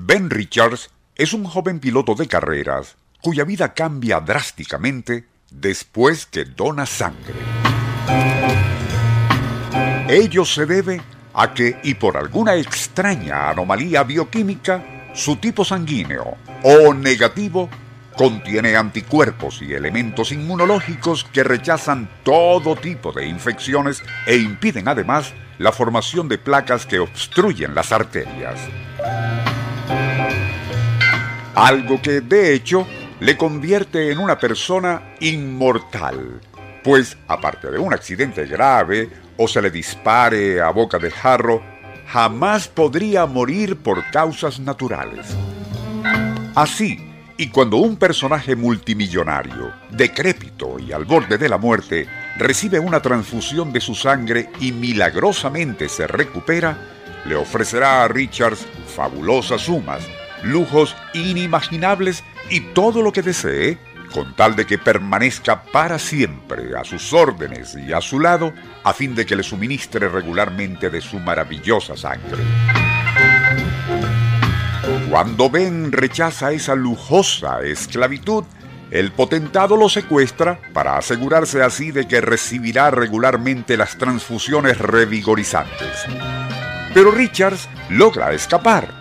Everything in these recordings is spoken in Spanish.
Ben Richards es un joven piloto de carreras cuya vida cambia drásticamente después que dona sangre. Ello se debe a que, y por alguna extraña anomalía bioquímica, su tipo sanguíneo, O negativo, contiene anticuerpos y elementos inmunológicos que rechazan todo tipo de infecciones e impiden además la formación de placas que obstruyen las arterias. Algo que, de hecho, le convierte en una persona inmortal, pues aparte de un accidente grave o se le dispare a boca de jarro, jamás podría morir por causas naturales. Así, y cuando un personaje multimillonario, decrépito y al borde de la muerte, recibe una transfusión de su sangre y milagrosamente se recupera, le ofrecerá a Richards fabulosas sumas lujos inimaginables y todo lo que desee, con tal de que permanezca para siempre a sus órdenes y a su lado, a fin de que le suministre regularmente de su maravillosa sangre. Cuando Ben rechaza esa lujosa esclavitud, el potentado lo secuestra para asegurarse así de que recibirá regularmente las transfusiones revigorizantes. Pero Richards logra escapar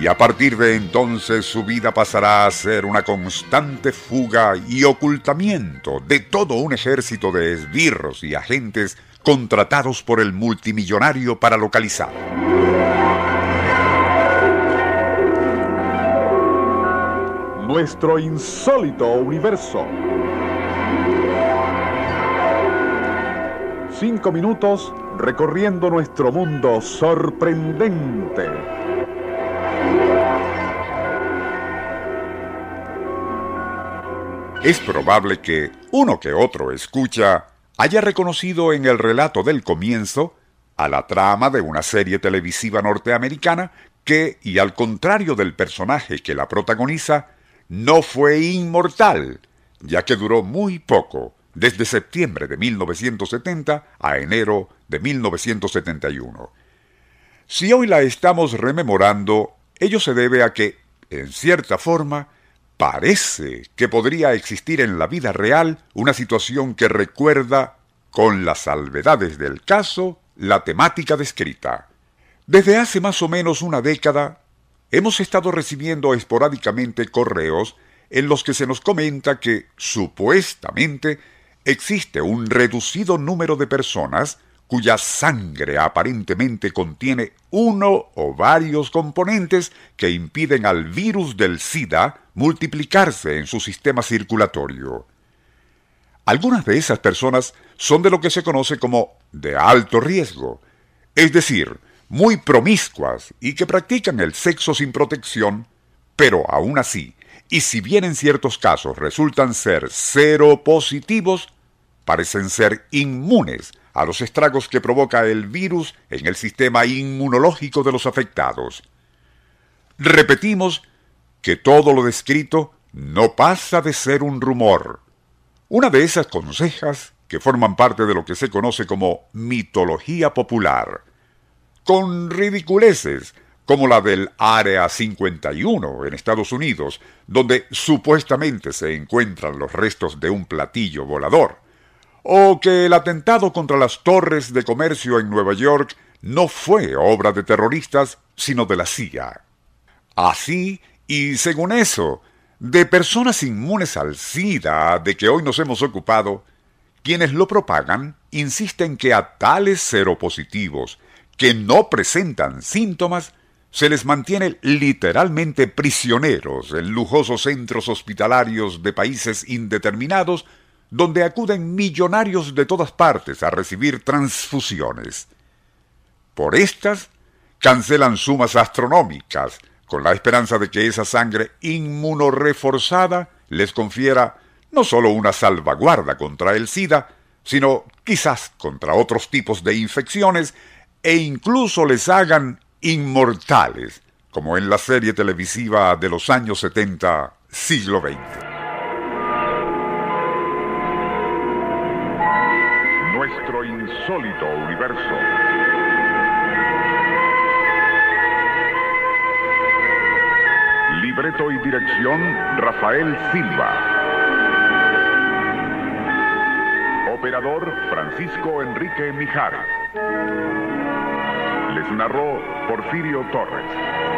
y a partir de entonces su vida pasará a ser una constante fuga y ocultamiento de todo un ejército de esbirros y agentes contratados por el multimillonario para localizar. Nuestro insólito universo. Cinco minutos recorriendo nuestro mundo sorprendente. Es probable que uno que otro escucha haya reconocido en el relato del comienzo a la trama de una serie televisiva norteamericana que, y al contrario del personaje que la protagoniza, no fue inmortal, ya que duró muy poco, desde septiembre de 1970 a enero de 1971. Si hoy la estamos rememorando, ello se debe a que, en cierta forma, parece que podría existir en la vida real una situación que recuerda, con las salvedades del caso, la temática descrita. Desde hace más o menos una década, hemos estado recibiendo esporádicamente correos en los que se nos comenta que, supuestamente, existe un reducido número de personas cuya sangre aparentemente contiene uno o varios componentes que impiden al virus del SIDA multiplicarse en su sistema circulatorio. Algunas de esas personas son de lo que se conoce como de alto riesgo, es decir, muy promiscuas y que practican el sexo sin protección, pero aún así, y si bien en ciertos casos resultan ser cero positivos, parecen ser inmunes a los estragos que provoca el virus en el sistema inmunológico de los afectados. Repetimos que todo lo descrito no pasa de ser un rumor. Una de esas consejas que forman parte de lo que se conoce como mitología popular, con ridiculeces como la del Área 51 en Estados Unidos, donde supuestamente se encuentran los restos de un platillo volador, o que el atentado contra las torres de comercio en Nueva York no fue obra de terroristas, sino de la CIA. Así, y según eso, de personas inmunes al SIDA de que hoy nos hemos ocupado, quienes lo propagan insisten que a tales seropositivos que no presentan síntomas se les mantiene literalmente prisioneros en lujosos centros hospitalarios de países indeterminados donde acuden millonarios de todas partes a recibir transfusiones. Por estas, cancelan sumas astronómicas con la esperanza de que esa sangre inmunoreforzada les confiera no solo una salvaguarda contra el SIDA, sino quizás contra otros tipos de infecciones e incluso les hagan inmortales, como en la serie televisiva de los años 70, siglo XX. Nuestro insólito universo. Y dirección Rafael Silva. Operador Francisco Enrique Mijares. Les narró Porfirio Torres.